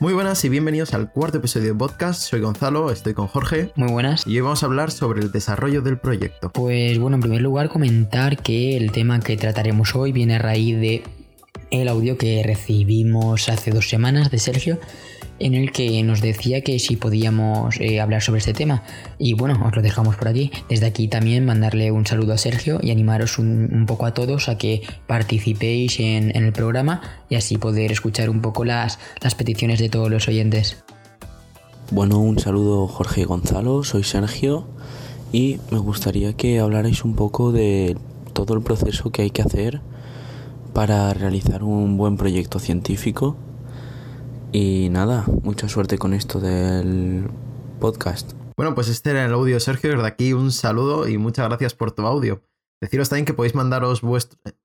Muy buenas y bienvenidos al cuarto episodio de podcast. Soy Gonzalo, estoy con Jorge. Muy buenas. Y hoy vamos a hablar sobre el desarrollo del proyecto. Pues bueno, en primer lugar comentar que el tema que trataremos hoy viene a raíz de el audio que recibimos hace dos semanas de Sergio en el que nos decía que si podíamos eh, hablar sobre este tema. Y bueno, os lo dejamos por aquí. Desde aquí también mandarle un saludo a Sergio y animaros un, poco a todos a que participéis en, el programa y así poder escuchar un poco las, las peticiones de todos los oyentes. Bueno, un saludo Jorge Gonzalo, soy Sergio y me gustaría que hablarais un poco de todo el proceso que hay que hacer para realizar un buen proyecto científico y nada, mucha suerte con esto del podcast. Bueno, pues este era el audio Sergio. Desde aquí un saludo y muchas gracias por tu audio. Deciros también que podéis mandaros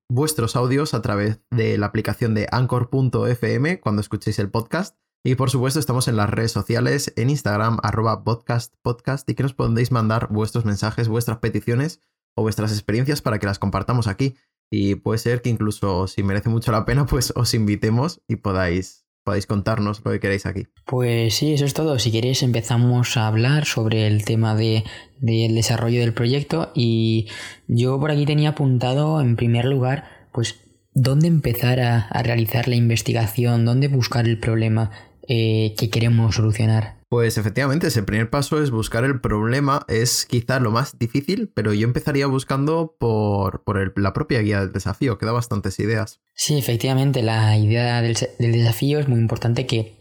vuestros audios a través de la aplicación de anchor.fm cuando escuchéis el podcast. Y por supuesto estamos en las redes sociales, en Instagram, arroba podcast, podcast, y que nos podéis mandar vuestros mensajes, vuestras peticiones o vuestras experiencias para que las compartamos aquí. Y puede ser que incluso si merece mucho la pena, pues os invitemos y podáis podéis contarnos lo que queréis aquí. Pues sí, eso es todo. Si queréis empezamos a hablar sobre el tema de, del desarrollo del proyecto y yo por aquí tenía apuntado en primer lugar pues dónde empezar a, realizar la investigación, dónde buscar el problema eh, que queremos solucionar. Pues efectivamente, ese primer paso es buscar el problema, es quizá lo más difícil, pero yo empezaría buscando por, la propia guía del desafío, que da bastantes ideas. Sí, efectivamente, la idea del, desafío es muy importante que,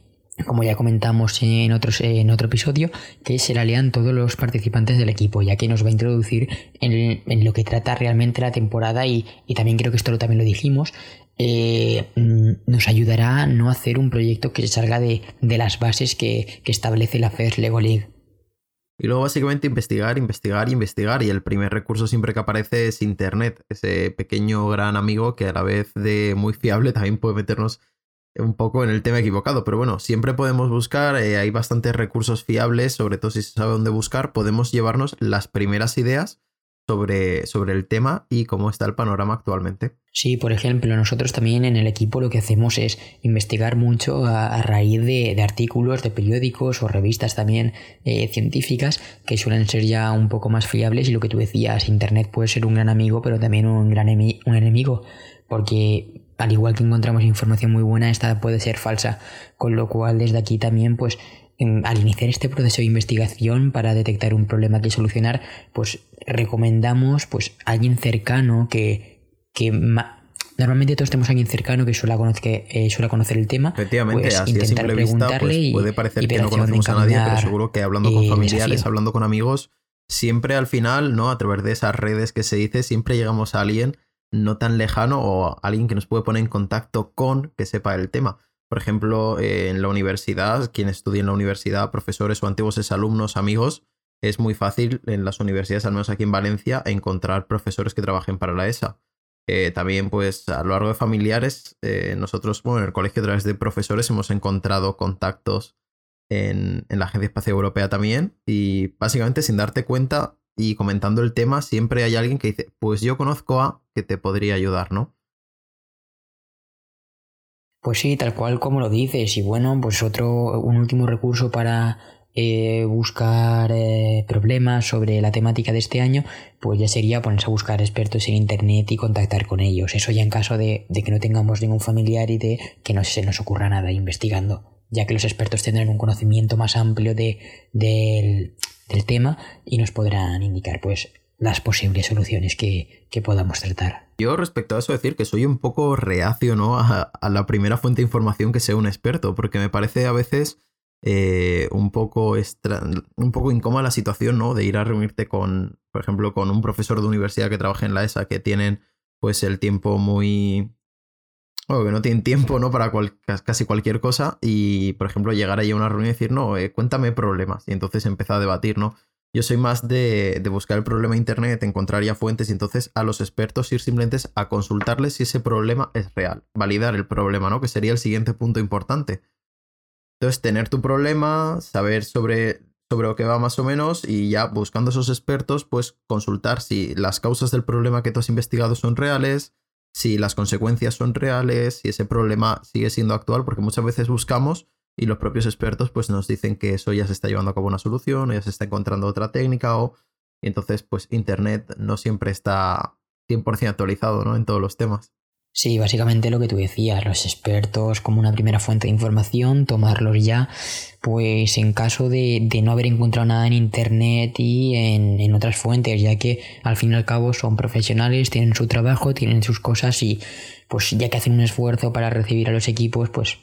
como ya comentamos en, otros, en otro episodio, que se la lean todos los participantes del equipo, ya que nos va a introducir en, lo que trata realmente la temporada y, y también creo que esto lo, también lo dijimos, eh, mm, nos ayudará a no hacer un proyecto que salga de, las bases que, establece la FES Lego League. Y luego básicamente investigar, investigar, investigar. Y el primer recurso siempre que aparece es Internet, ese pequeño gran amigo que a la vez de muy fiable también puede meternos un poco en el tema equivocado. Pero bueno, siempre podemos buscar, eh, hay bastantes recursos fiables, sobre todo si se sabe dónde buscar, podemos llevarnos las primeras ideas sobre, sobre el tema y cómo está el panorama actualmente. Sí, por ejemplo, nosotros también en el equipo lo que hacemos es investigar mucho a, raíz de, artículos de periódicos o revistas también eh, científicas que suelen ser ya un poco más fiables y lo que tú decías, Internet puede ser un gran amigo pero también un gran un enemigo porque al igual que encontramos información muy buena, esta puede ser falsa, con lo cual desde aquí también pues al iniciar este proceso de investigación para detectar un problema que solucionar, pues recomendamos pues alguien cercano que, que normalmente todos tenemos a alguien cercano que suele conocer, eh, conocer el tema. Efectivamente, pues, así a simple vista pues, puede parecer que no conocemos a nadie, pero seguro que hablando con familiares, hablando con amigos, siempre al final, ¿no? A través de esas redes que se dice, siempre llegamos a alguien no tan lejano o alguien que nos puede poner en contacto con que sepa el tema. Por ejemplo, eh, en la universidad, quien estudia en la universidad, profesores o antiguos alumnos, amigos, es muy fácil en las universidades, al menos aquí en Valencia, encontrar profesores que trabajen para la ESA. Eh, también, pues, a lo largo de familiares, eh, nosotros, bueno, en el colegio a través de profesores hemos encontrado contactos en, la Agencia Espacial Europea también. Y básicamente, sin darte cuenta y comentando el tema, siempre hay alguien que dice, pues yo conozco a que te podría ayudar, ¿no? Pues sí, tal cual como lo dices. Y bueno, pues otro, un último recurso para eh, buscar eh, problemas sobre la temática de este año, pues ya sería ponerse a buscar expertos en internet y contactar con ellos. Eso ya en caso de, que no tengamos ningún familiar y de que no se nos ocurra nada investigando, ya que los expertos tendrán un conocimiento más amplio de, del, del tema y nos podrán indicar pues las posibles soluciones que, podamos tratar. Yo respecto a eso decir que soy un poco reacio ¿no? a, la primera fuente de información que sea un experto, porque me parece a veces eh, un, poco un poco incómoda la situación ¿no? de ir a reunirte con, por ejemplo, con un profesor de universidad que trabaje en la ESA, que tienen pues el tiempo muy... O que no tienen tiempo ¿no? para casi cualquier cosa y, por ejemplo, llegar ahí a una reunión y decir, no, eh, cuéntame problemas. Y entonces empezar a debatir, ¿no? Yo soy más de, buscar el problema en internet, encontrar ya fuentes y entonces a los expertos ir simplemente a consultarles si ese problema es real. Validar el problema, ¿no? Que sería el siguiente punto importante. Entonces, tener tu problema, saber sobre, sobre lo que va más o menos y ya buscando esos expertos, pues consultar si las causas del problema que tú has investigado son reales, si las consecuencias son reales, si ese problema sigue siendo actual, porque muchas veces buscamos y los propios expertos pues nos dicen que eso ya se está llevando a cabo una solución, o ya se está encontrando otra técnica o y entonces pues internet no siempre está 100% actualizado, ¿no? En todos los temas. Sí, básicamente lo que tú decías, los expertos como una primera fuente de información, tomarlos ya, pues en caso de, no haber encontrado nada en Internet y en, en, otras fuentes, ya que al fin y al cabo son profesionales, tienen su trabajo, tienen sus cosas y pues ya que hacen un esfuerzo para recibir a los equipos, pues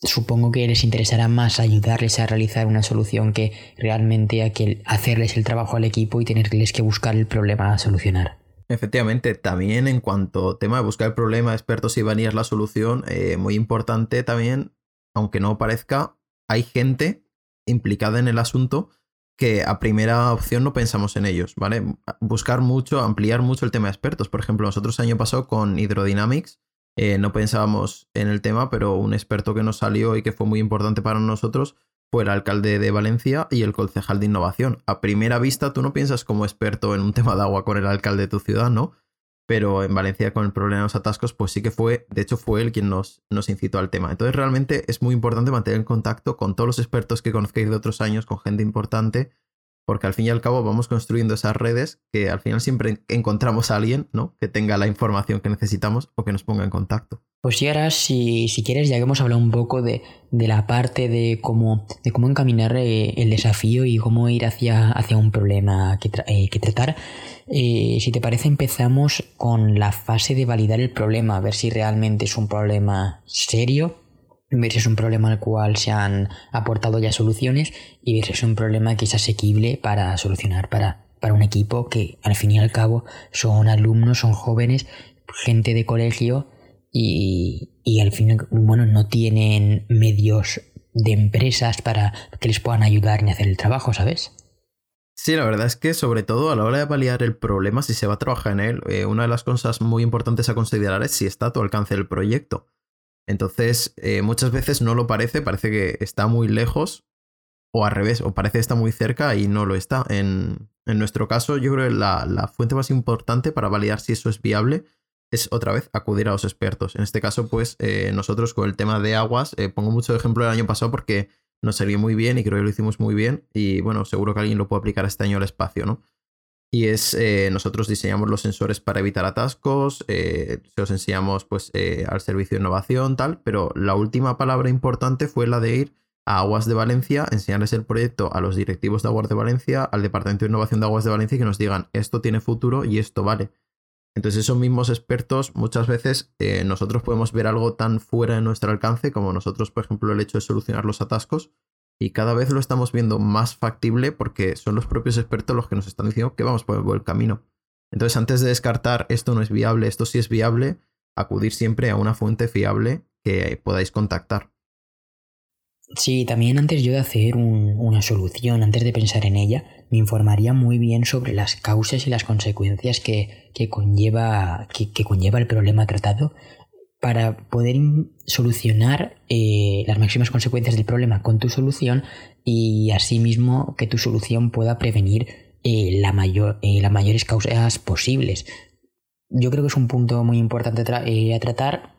supongo que les interesará más ayudarles a realizar una solución que realmente a que hacerles el trabajo al equipo y tenerles que buscar el problema a solucionar. Efectivamente, también en cuanto tema de buscar el problema, expertos y vanillas la solución, eh, muy importante también, aunque no parezca, hay gente implicada en el asunto que a primera opción no pensamos en ellos, ¿vale? Buscar mucho, ampliar mucho el tema de expertos. Por ejemplo, nosotros año pasado con Hydrodynamics eh, no pensábamos en el tema, pero un experto que nos salió y que fue muy importante para nosotros fue el alcalde de Valencia y el concejal de innovación. A primera vista tú no piensas como experto en un tema de agua con el alcalde de tu ciudad, ¿no? Pero en Valencia con el problema de los atascos, pues sí que fue, de hecho fue él quien nos, nos incitó al tema. Entonces realmente es muy importante mantener en contacto con todos los expertos que conozcáis de otros años, con gente importante, porque al fin y al cabo vamos construyendo esas redes que al final siempre encontramos a alguien ¿no? que tenga la información que necesitamos o que nos ponga en contacto. Pues y ahora, si, si quieres, ya que hemos hablado un poco de, de la parte de cómo, de cómo encaminar eh, el desafío y cómo ir hacia, hacia un problema que, eh, que tratar, eh, si te parece, empezamos con la fase de validar el problema, a ver si realmente es un problema serio ver si es un problema al cual se han aportado ya soluciones y ver si es un problema que es asequible para solucionar para, para un equipo que al fin y al cabo son alumnos, son jóvenes, gente de colegio y, y al fin bueno no tienen medios de empresas para que les puedan ayudar ni hacer el trabajo, ¿sabes? Sí, la verdad es que sobre todo a la hora de validar el problema, si se va a trabajar en él, eh, una de las cosas muy importantes a considerar es si está a tu alcance el proyecto. Entonces, eh, muchas veces no lo parece, parece que está muy lejos, o al revés, o parece que está muy cerca y no lo está. En, nuestro caso, yo creo que la, fuente más importante para validar si eso es viable es otra vez acudir a los expertos. En este caso, pues eh, nosotros con el tema de aguas, eh, pongo mucho ejemplo del año pasado porque nos salió muy bien y creo que lo hicimos muy bien y bueno, seguro que alguien lo puede aplicar este año al espacio, ¿no? Y es eh, nosotros diseñamos los sensores para evitar atascos, eh, se los enseñamos pues eh, al servicio de innovación, tal, pero la última palabra importante fue la de ir a Aguas de Valencia, enseñarles el proyecto a los directivos de Aguas de Valencia, al Departamento de Innovación de Aguas de Valencia y que nos digan esto tiene futuro y esto vale. Entonces esos mismos expertos muchas veces nosotros podemos ver algo tan fuera de nuestro alcance como nosotros, por ejemplo, el hecho de solucionar los atascos, y cada vez lo estamos viendo más factible porque son los propios expertos los que nos están diciendo que vamos por el buen camino. Entonces, antes de descartar esto no es viable, esto sí es viable, acudir siempre a una fuente fiable que podáis contactar. Sí, también antes yo de hacer una solución, antes de pensar en ella, me informaría muy bien sobre las causas y las consecuencias que, conlleva, que conlleva el problema tratado para poder solucionar eh, las máximas consecuencias del problema con tu solución y asimismo que tu solución pueda prevenir eh, la mayor, eh, las mayores causas posibles. Yo creo que es un punto muy importante a tratar,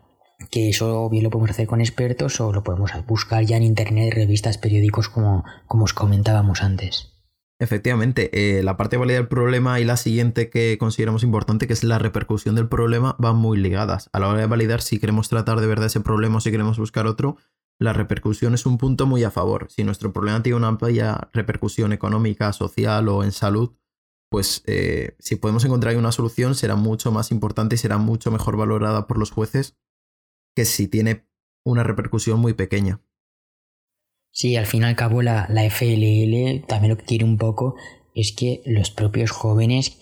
que eso bien lo podemos hacer con expertos o lo podemos buscar ya en internet, revistas, periódicos, como, como os comentábamos antes. Efectivamente, eh, la parte de validar el problema y la siguiente que consideramos importante, que es la repercusión del problema, van muy ligadas. A la hora de validar si queremos tratar de verdad ese problema o si queremos buscar otro, la repercusión es un punto muy a favor. Si nuestro problema tiene una amplia repercusión económica, social o en salud, pues eh, si podemos encontrar una solución será mucho más importante y será mucho mejor valorada por los jueces que si tiene una repercusión muy pequeña. Sí, al fin y al cabo la, la FLL también lo que quiere un poco es que los propios jóvenes,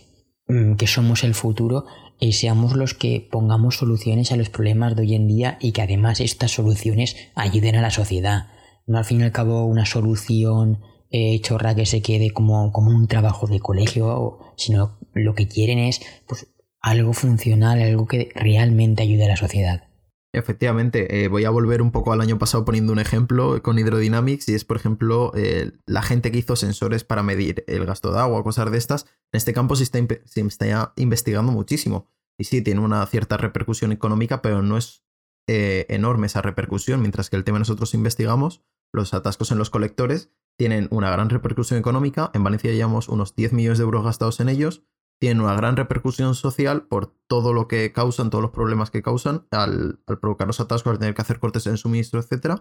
mm, que somos el futuro, eh, seamos los que pongamos soluciones a los problemas de hoy en día y que además estas soluciones ayuden a la sociedad. No al fin y al cabo una solución eh, chorra que se quede como, como un trabajo de colegio, sino lo que quieren es pues, algo funcional, algo que realmente ayude a la sociedad. Efectivamente, eh, voy a volver un poco al año pasado poniendo un ejemplo con Hydrodynamics y es, por ejemplo, eh, la gente que hizo sensores para medir el gasto de agua, cosas de estas. En este campo se está, se está investigando muchísimo y sí, tiene una cierta repercusión económica, pero no es eh, enorme esa repercusión, mientras que el tema nosotros investigamos, los atascos en los colectores, tienen una gran repercusión económica. En Valencia llevamos unos 10 millones de euros gastados en ellos. Tienen una gran repercusión social por todo lo que causan, todos los problemas que causan al, provocar los atascos, al tener que hacer cortes en suministro, etc.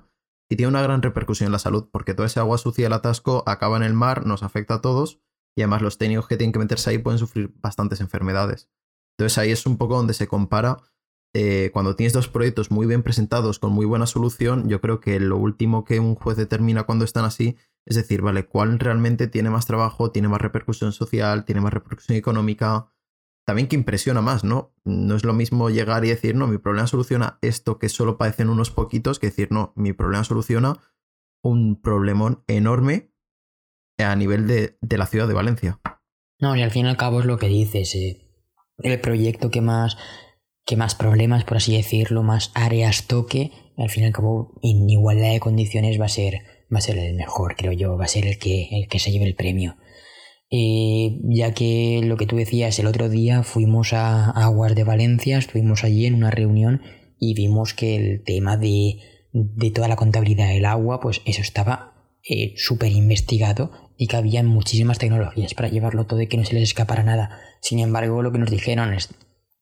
Y tiene una gran repercusión en la salud, porque toda esa agua sucia del atasco acaba en el mar, nos afecta a todos, y además los técnicos que tienen que meterse ahí pueden sufrir bastantes enfermedades. Entonces ahí es un poco donde se compara eh, cuando tienes dos proyectos muy bien presentados con muy buena solución, yo creo que lo último que un juez determina cuando están así es decir, vale, ¿cuál realmente tiene más trabajo, tiene más repercusión social, tiene más repercusión económica? También que impresiona más, ¿no? No es lo mismo llegar y decir, no, mi problema soluciona esto que solo padecen unos poquitos, que decir, no, mi problema soluciona un problemón enorme a nivel de, la ciudad de Valencia. No, y al fin y al cabo es lo que dices. Eh, el proyecto que más que más problemas, por así decirlo, más áreas toque, al fin y al cabo, en igualdad de condiciones va a ser, va a ser el mejor, creo yo, va a ser el que, el que se lleve el premio. Eh, ya que lo que tú decías, el otro día fuimos a Aguas de Valencia, estuvimos allí en una reunión y vimos que el tema de, de toda la contabilidad del agua, pues eso estaba eh, súper investigado y que había muchísimas tecnologías para llevarlo todo y que no se les escapara nada. Sin embargo, lo que nos dijeron es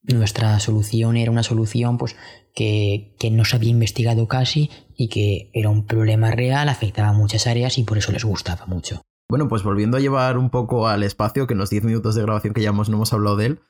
nuestra solución era una solución pues que, no se había investigado casi y que era un problema real, afectaba a muchas áreas y por eso les gustaba mucho. Bueno, pues volviendo a llevar un poco al espacio, que en los 10 minutos de grabación que llevamos no hemos hablado de él,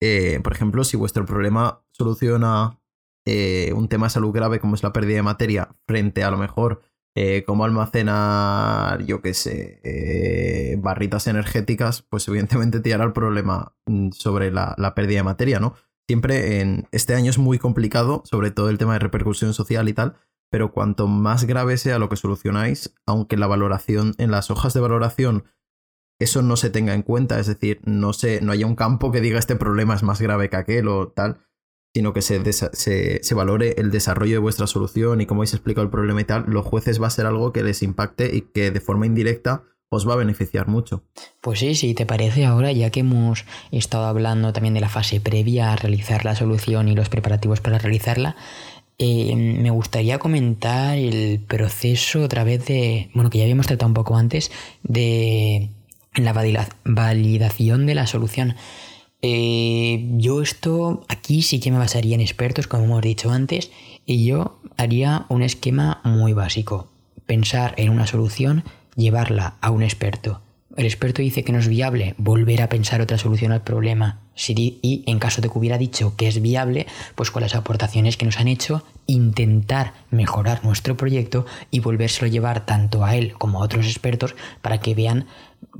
eh, por ejemplo, si vuestro problema soluciona eh, un tema de salud grave como es la pérdida de materia frente a lo mejor eh, cómo almacenar, yo qué sé, eh, barritas energéticas, pues evidentemente te hará el problema mm, sobre la, pérdida de materia, ¿no? Siempre en este año es muy complicado, sobre todo el tema de repercusión social y tal, pero cuanto más grave sea lo que solucionáis, aunque la valoración, en las hojas de valoración, eso no se tenga en cuenta, es decir, no, se, no haya un campo que diga este problema es más grave que aquel o tal, sino que se, se, valore el desarrollo de vuestra solución y cómo habéis explicado el problema y tal, los jueces va a ser algo que les impacte y que de forma indirecta os va a beneficiar mucho. Pues sí, si te parece ahora, ya que hemos estado hablando también de la fase previa a realizar la solución y los preparativos para realizarla, eh, me gustaría comentar el proceso otra vez de, bueno, que ya habíamos tratado un poco antes, de la validación de la solución. Eh, yo esto aquí sí que me basaría en expertos, como hemos dicho antes, y yo haría un esquema muy básico. Pensar en una solución, llevarla a un experto. El experto dice que no es viable, volver a pensar otra solución al problema. y en caso de que hubiera dicho que es viable, pues con las aportaciones que nos han hecho, intentar mejorar nuestro proyecto y volvérselo a llevar tanto a él como a otros expertos para que vean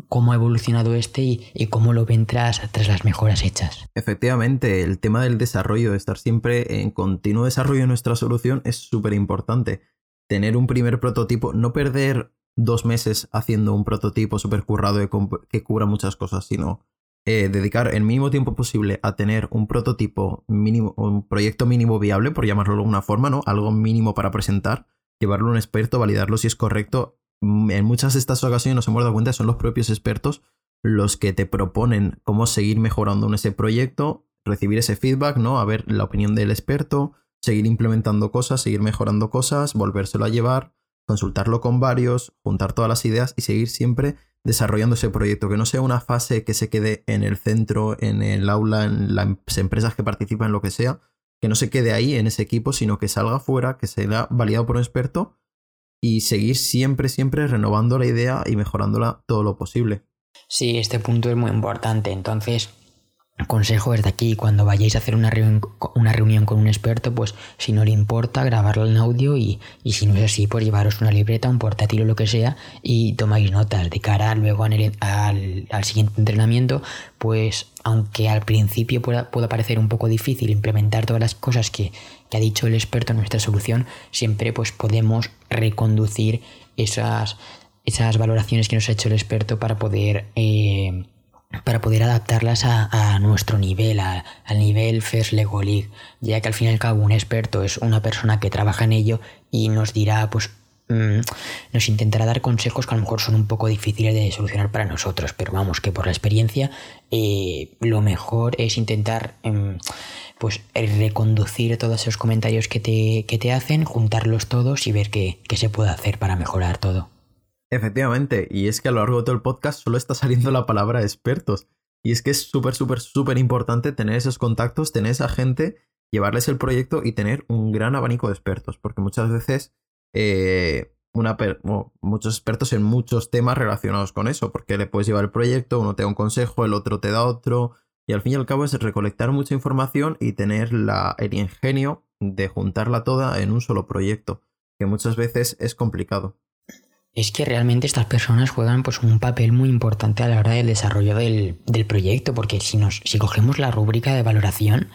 cómo ha evolucionado este y, cómo lo ven tras, las mejoras hechas. Efectivamente, el tema del desarrollo, de estar siempre en continuo desarrollo de nuestra solución es súper importante. Tener un primer prototipo, no perder dos meses haciendo un prototipo súper currado que cubra muchas cosas, sino eh, dedicar el mínimo tiempo posible a tener un prototipo mínimo, un proyecto mínimo viable, por llamarlo de alguna forma, ¿no? Algo mínimo para presentar, llevarlo a un experto, validarlo si es correcto en muchas de estas ocasiones nos hemos dado cuenta son los propios expertos los que te proponen cómo seguir mejorando en ese proyecto, recibir ese feedback, ¿no? A ver la opinión del experto, seguir implementando cosas, seguir mejorando cosas, volvérselo a llevar, consultarlo con varios, juntar todas las ideas y seguir siempre desarrollando ese proyecto, que no sea una fase que se quede en el centro, en el aula, en las empresas que participan, en lo que sea, que no se quede ahí en ese equipo, sino que salga fuera, que sea validado por un experto y seguir siempre, siempre renovando la idea y mejorándola todo lo posible. Sí, este punto es muy importante. Entonces, consejo desde aquí, cuando vayáis a hacer una reunión, una reunión con un experto, pues si no le importa, grabarlo en audio y, si no es así, pues llevaros una libreta, un portátil o lo que sea y tomáis notas de cara luego al, al, siguiente entrenamiento, pues aunque al principio pueda, pueda parecer un poco difícil implementar todas las cosas que, ha dicho el experto en nuestra solución, siempre pues podemos reconducir esas, esas valoraciones que nos ha hecho el experto para poder, eh, para poder adaptarlas a, nuestro nivel, al nivel First Lego League, ya que al fin y al cabo un experto es una persona que trabaja en ello y nos dirá pues mm, nos intentará dar consejos que a lo mejor son un poco difíciles de solucionar para nosotros, pero vamos, que por la experiencia eh, lo mejor es intentar em, pues reconducir todos esos comentarios que te, que te hacen, juntarlos todos y ver qué, qué se puede hacer para mejorar todo. Efectivamente, y es que a lo largo de todo el podcast solo está saliendo la palabra expertos. Y es que es súper, súper, súper importante tener esos contactos, tener esa gente, llevarles el proyecto y tener un gran abanico de expertos, porque muchas veces eh, una muchos expertos en muchos temas relacionados con eso, porque le puedes llevar el proyecto, uno te da un consejo, el otro te da otro, y al fin y al cabo es recolectar mucha información y tener la, el ingenio de juntarla toda en un solo proyecto, que muchas veces es complicado. Es que realmente estas personas juegan pues un papel muy importante a la hora del desarrollo del, del proyecto, porque si nos, si cogemos la rúbrica de valoración,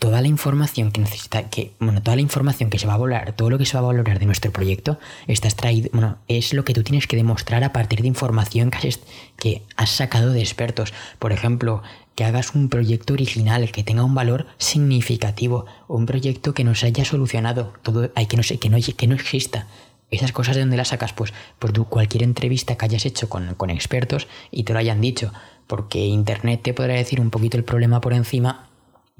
toda la información que necesita, que, bueno, toda la información que se va a valorar, todo lo que se va a valorar de nuestro proyecto, está extraído, bueno, es lo que tú tienes que demostrar a partir de información que has, que has sacado de expertos. Por ejemplo, que hagas un proyecto original, que tenga un valor significativo, un proyecto que nos haya solucionado, todo, hay que no sé, que no, que no exista. Esas cosas de dónde las sacas, pues por tu, cualquier entrevista que hayas hecho con, con expertos y te lo hayan dicho, porque internet te podrá decir un poquito el problema por encima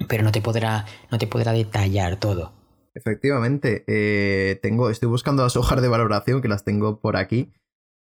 pero no te podrá, no te podrá detallar todo. Efectivamente, eh, tengo, estoy buscando las hojas de valoración que las tengo por aquí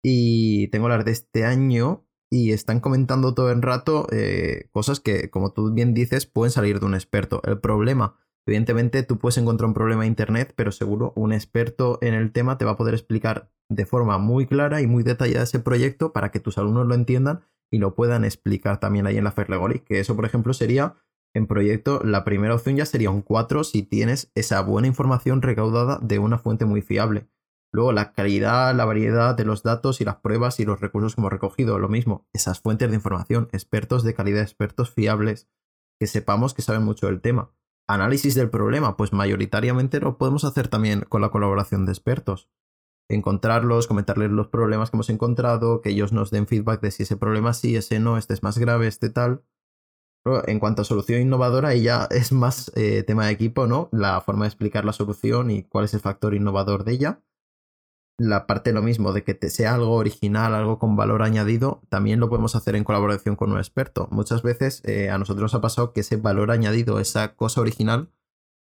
y tengo las de este año y están comentando todo el rato eh, cosas que, como tú bien dices, pueden salir de un experto. El problema, evidentemente, tú puedes encontrar un problema en Internet, pero seguro un experto en el tema te va a poder explicar de forma muy clara y muy detallada ese proyecto para que tus alumnos lo entiendan y lo puedan explicar también ahí en la Ferlegori, que eso, por ejemplo, sería en proyecto, la primera opción ya sería un 4 si tienes esa buena información recaudada de una fuente muy fiable. Luego, la calidad, la variedad de los datos y las pruebas y los recursos que hemos recogido. Lo mismo, esas fuentes de información, expertos de calidad, expertos fiables, que sepamos que saben mucho del tema. Análisis del problema, pues mayoritariamente lo podemos hacer también con la colaboración de expertos. Encontrarlos, comentarles los problemas que hemos encontrado, que ellos nos den feedback de si ese problema sí, ese no, este es más grave, este tal en cuanto a solución innovadora, ella es más eh, tema de equipo, ¿no? La forma de explicar la solución y cuál es el factor innovador de ella. La parte lo mismo, de que te sea algo original, algo con valor añadido, también lo podemos hacer en colaboración con un experto. Muchas veces eh, a nosotros nos ha pasado que ese valor añadido, esa cosa original,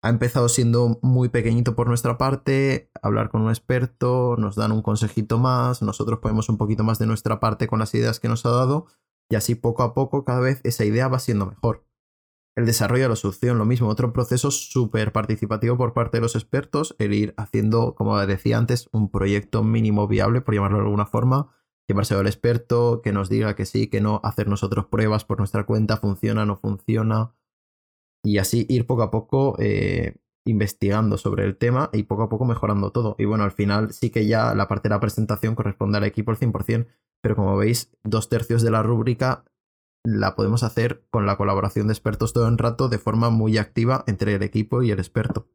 ha empezado siendo muy pequeñito por nuestra parte, hablar con un experto, nos dan un consejito más, nosotros ponemos un poquito más de nuestra parte con las ideas que nos ha dado y así poco a poco cada vez esa idea va siendo mejor. El desarrollo de la solución, lo mismo, otro proceso súper participativo por parte de los expertos, el ir haciendo, como decía antes, un proyecto mínimo viable, por llamarlo de alguna forma, llevarse al experto, que nos diga que sí, que no, hacer nosotros pruebas por nuestra cuenta, funciona, no funciona, y así ir poco a poco eh, investigando sobre el tema y poco a poco mejorando todo. Y bueno, al final sí que ya la parte de la presentación corresponde al equipo al 100%, pero como veis, dos tercios de la rúbrica la podemos hacer con la colaboración de expertos todo el rato de forma muy activa entre el equipo y el experto.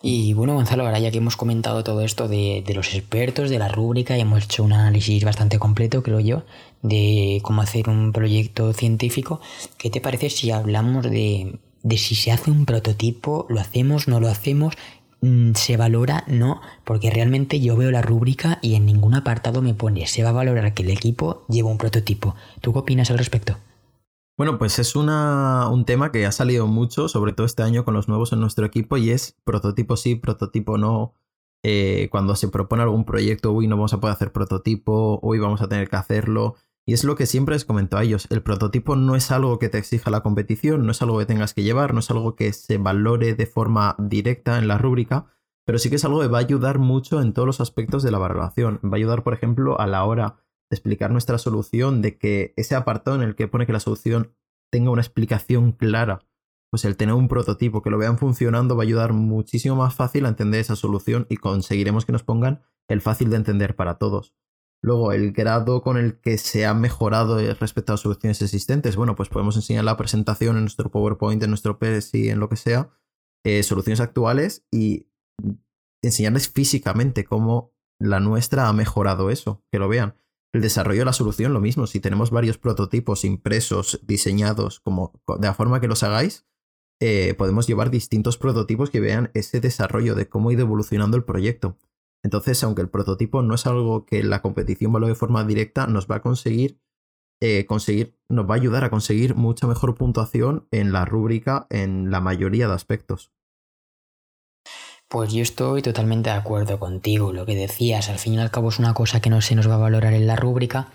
Y bueno, Gonzalo, ahora ya que hemos comentado todo esto de, los expertos, de la rúbrica, y hemos hecho un análisis bastante completo, creo yo, de cómo hacer un proyecto científico, ¿qué te parece si hablamos de, de si se hace un prototipo, lo hacemos, no lo hacemos, Mm, se valora, no, porque realmente yo veo la rúbrica y en ningún apartado me pone se va a valorar que el equipo lleva un prototipo. ¿Tú qué opinas al respecto? Bueno, pues es una, un tema que ha salido mucho, sobre todo este año con los nuevos en nuestro equipo, y es prototipo sí, prototipo no. Eh, cuando se propone algún proyecto, uy, no vamos a poder hacer prototipo, hoy vamos a tener que hacerlo. Y es lo que siempre les comento a ellos, el prototipo no es algo que te exija la competición, no es algo que tengas que llevar, no es algo que se valore de forma directa en la rúbrica, pero sí que es algo que va a ayudar mucho en todos los aspectos de la valoración. Va a ayudar, por ejemplo, a la hora de explicar nuestra solución, de que ese apartado en el que pone que la solución tenga una explicación clara, pues el tener un prototipo que lo vean funcionando va a ayudar muchísimo más fácil a entender esa solución y conseguiremos que nos pongan el fácil de entender para todos. Luego, el grado con el que se ha mejorado respecto a las soluciones existentes. Bueno, pues podemos enseñar la presentación en nuestro PowerPoint, en nuestro PSI, en lo que sea, eh, soluciones actuales y enseñarles físicamente cómo la nuestra ha mejorado eso, que lo vean. El desarrollo de la solución, lo mismo. Si tenemos varios prototipos impresos, diseñados, como de la forma que los hagáis, eh, podemos llevar distintos prototipos que vean ese desarrollo de cómo ha ido evolucionando el proyecto. Entonces, aunque el prototipo no es algo que la competición valore de forma directa, nos va a conseguir, eh, conseguir nos va a ayudar a conseguir mucha mejor puntuación en la rúbrica en la mayoría de aspectos. Pues yo estoy totalmente de acuerdo contigo. Lo que decías, al fin y al cabo es una cosa que no se nos va a valorar en la rúbrica,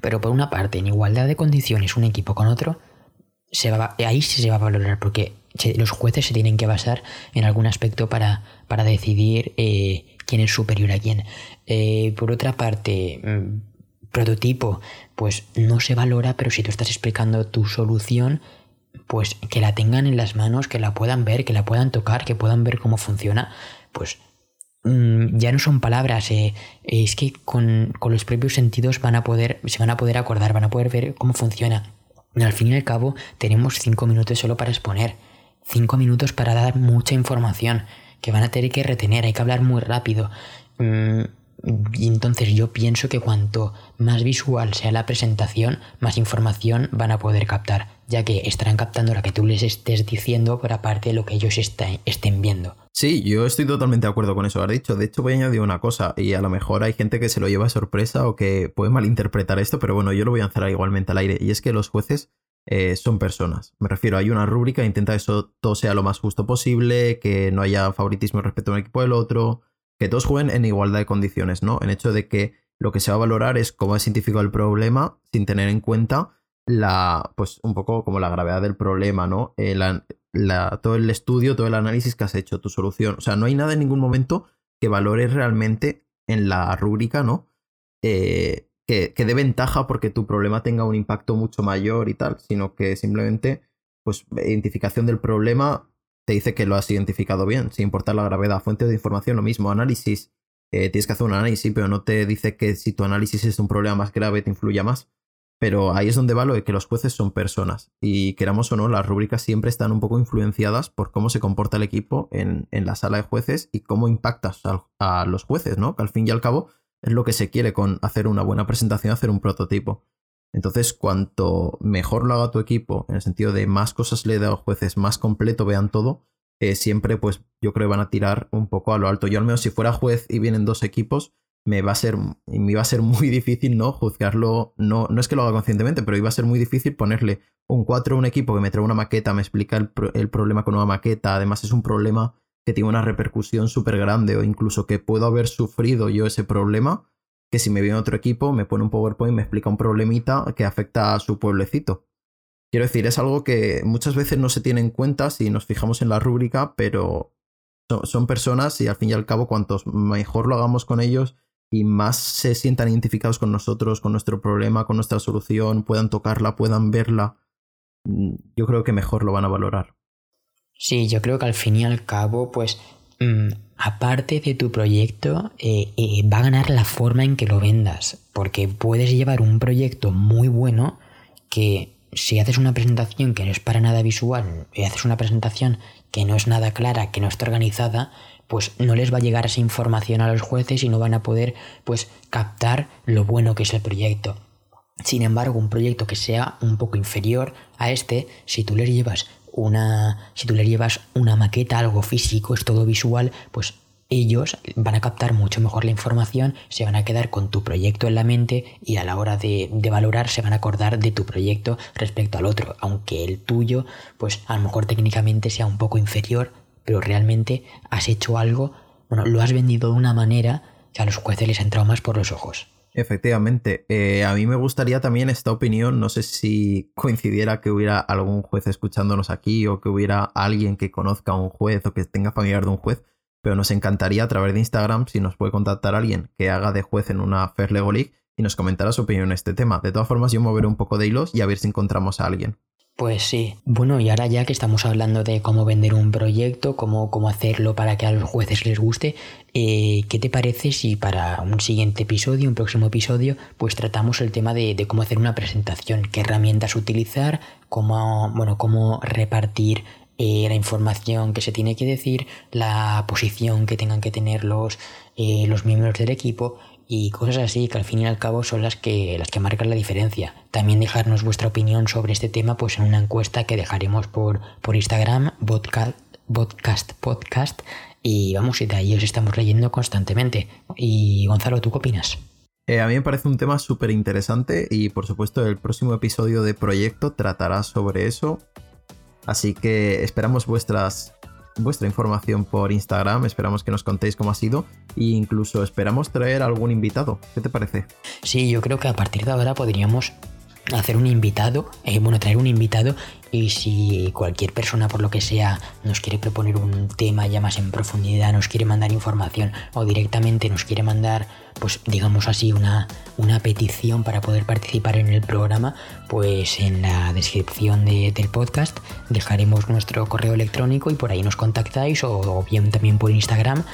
pero por una parte, en igualdad de condiciones un equipo con otro, se va, ahí sí se va a valorar porque los jueces se tienen que basar en algún aspecto para, para decidir eh, quién es superior a quién. Eh, por otra parte, mm, prototipo, pues no se valora, pero si tú estás explicando tu solución, pues que la tengan en las manos, que la puedan ver, que la puedan tocar, que puedan ver cómo funciona, pues mm, ya no son palabras, eh, es que con, los propios sentidos van a poder, se van a poder acordar, van a poder ver cómo funciona. Al fin y al cabo tenemos cinco minutos solo para exponer, cinco minutos para dar mucha información que van a tener que retener, hay que hablar muy rápido. Mm, y entonces yo pienso que cuanto más visual sea la presentación, más información van a poder captar, ya que estarán captando lo que tú les estés diciendo por aparte de lo que ellos estén viendo. Sí, yo estoy totalmente de acuerdo con eso, has dicho. De hecho, voy a añadir una cosa, y a lo mejor hay gente que se lo lleva a sorpresa o que puede malinterpretar esto, pero bueno, yo lo voy a lanzar igualmente al aire, y es que los jueces eh, son personas. Me refiero, hay una rúbrica, intenta que eso todo sea lo más justo posible, que no haya favoritismo respecto a un equipo del otro, que todos jueguen en igualdad de condiciones, ¿no? En hecho de que lo que se va a valorar es cómo es científico el problema sin tener en cuenta la, pues un poco como la gravedad del problema, ¿no? Eh, todo el estudio, todo el análisis que has hecho, tu solución. O sea, no hay nada en ningún momento que valore realmente en la rúbrica, ¿no? Eh, que, que dé ventaja porque tu problema tenga un impacto mucho mayor y tal, sino que simplemente, pues, identificación del problema, te dice que lo has identificado bien, sin importar la gravedad. Fuente de información, lo mismo. Análisis, eh, tienes que hacer un análisis, pero no te dice que si tu análisis es un problema más grave te influya más. Pero ahí es donde va lo de que los jueces son personas. Y queramos o no, las rúbricas siempre están un poco influenciadas por cómo se comporta el equipo en, la sala de jueces y cómo impactas a, a, los jueces, ¿no? Que al fin y al cabo es lo que se quiere con hacer una buena presentación, hacer un prototipo. Entonces, cuanto mejor lo haga tu equipo, en el sentido de más cosas le dé a los jueces, más completo vean todo, eh, siempre pues yo creo que van a tirar un poco a lo alto. Yo al menos si fuera juez y vienen dos equipos, me va a ser, me iba a ser muy difícil, ¿no? Juzgarlo, no, no es que lo haga conscientemente, pero iba a ser muy difícil ponerle un 4 a un equipo que me trae una maqueta, me explica el, el problema con una maqueta, además es un problema que tiene una repercusión súper grande o incluso que puedo haber sufrido yo ese problema que si me viene otro equipo me pone un PowerPoint y me explica un problemita que afecta a su pueblecito. Quiero decir, es algo que muchas veces no se tiene en cuenta si nos fijamos en la rúbrica, pero son, personas y al fin y al cabo cuantos mejor lo hagamos con ellos y más se sientan identificados con nosotros, con nuestro problema, con nuestra solución, puedan tocarla, puedan verla, mm, yo creo que mejor lo van a valorar. Sí, yo creo que al fin y al cabo, pues mm, aparte de tu proyecto, eh, eh, va a ganar la forma en que lo vendas, porque puedes llevar un proyecto muy bueno que si haces una presentación que no es para nada visual y haces una presentación que no es nada clara, que no está organizada, pues no les va a llegar esa información a los jueces y no van a poder pues captar lo bueno que es el proyecto. Sin embargo, un proyecto que sea un poco inferior a este, si tú les llevas una, si tú le llevas una maqueta, algo físico, es todo visual, pues ellos van a captar mucho mejor la información, se van a quedar con tu proyecto en la mente y a la hora de, de, valorar se van a acordar de tu proyecto respecto al otro, aunque el tuyo, pues a lo mejor técnicamente sea un poco inferior, pero realmente has hecho algo, bueno, lo has vendido de una manera que a los jueces les ha entrado más por los ojos. Efectivamente. Eh, a mí me gustaría también esta opinión, no sé si coincidiera que hubiera algún juez escuchándonos aquí o que hubiera alguien que conozca a un juez o que tenga familiar de un juez, pero nos encantaría a través de Instagram si nos puede contactar alguien que haga de juez en una Fair Lego League y nos comentara su opinión en este tema. De todas formas, yo moveré un poco de hilos y a ver si encontramos a alguien. Pues sí. Bueno, y ahora ya que estamos hablando de cómo vender un proyecto, cómo, cómo hacerlo para que a los jueces les guste, eh, ¿qué te parece si para un siguiente episodio, un próximo episodio, pues tratamos el tema de, cómo hacer una presentación, qué herramientas utilizar, cómo, bueno, cómo repartir eh, la información que se tiene que decir, la posición que tengan que tener los, eh, los miembros del equipo y cosas así que al fin y al cabo son las que, las que marcan la diferencia. También dejarnos vuestra opinión sobre este tema pues en una encuesta que dejaremos por, por Instagram, podcast, podcast, y vamos, y de ahí os estamos leyendo constantemente. Y Gonzalo, ¿tú qué opinas? Eh, a mí me parece un tema súper interesante y por supuesto el próximo episodio de Proyecto tratará sobre eso. Así que esperamos vuestras, vuestra información por Instagram, esperamos que nos contéis cómo ha sido e incluso esperamos traer algún invitado. ¿Qué te parece? Sí, yo creo que a partir de ahora podríamos hacer un invitado, eh, bueno, traer un invitado y si cualquier persona por lo que sea nos quiere proponer un tema ya más en profundidad, nos quiere mandar información o directamente nos quiere mandar, pues digamos así, una, una petición para poder participar en el programa, pues en la descripción del podcast dejaremos nuestro correo electrónico y por ahí nos contactáis o bien también por Instagram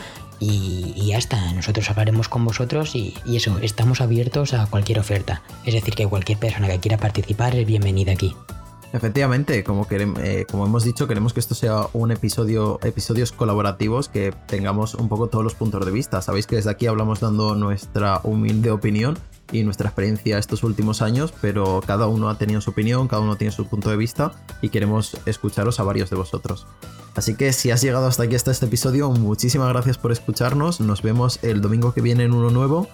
y, ya está, nosotros hablaremos con vosotros y, eso, estamos abiertos a cualquier oferta. Es decir, que cualquier persona que quiera participar es bienvenida aquí. Efectivamente, como, queremos, eh, como hemos dicho, queremos que esto sea un episodio, episodios colaborativos que tengamos un poco todos los puntos de vista. Sabéis que desde aquí hablamos dando nuestra humilde opinión y nuestra experiencia estos últimos años, pero cada uno ha tenido su opinión, cada uno tiene su punto de vista y queremos escucharos a varios de vosotros. Así que si has llegado hasta aquí hasta este episodio, muchísimas gracias por escucharnos. Nos vemos el domingo que viene en uno nuevo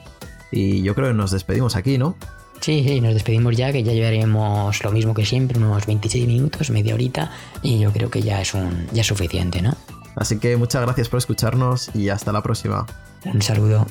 y yo creo que nos despedimos aquí, ¿no? Sí, sí, nos despedimos ya, que ya llevaremos lo mismo que siempre, unos 26 minutos, media horita, y yo creo que ya es, un, ya es suficiente, ¿no? Así que muchas gracias por escucharnos y hasta la próxima. Un saludo.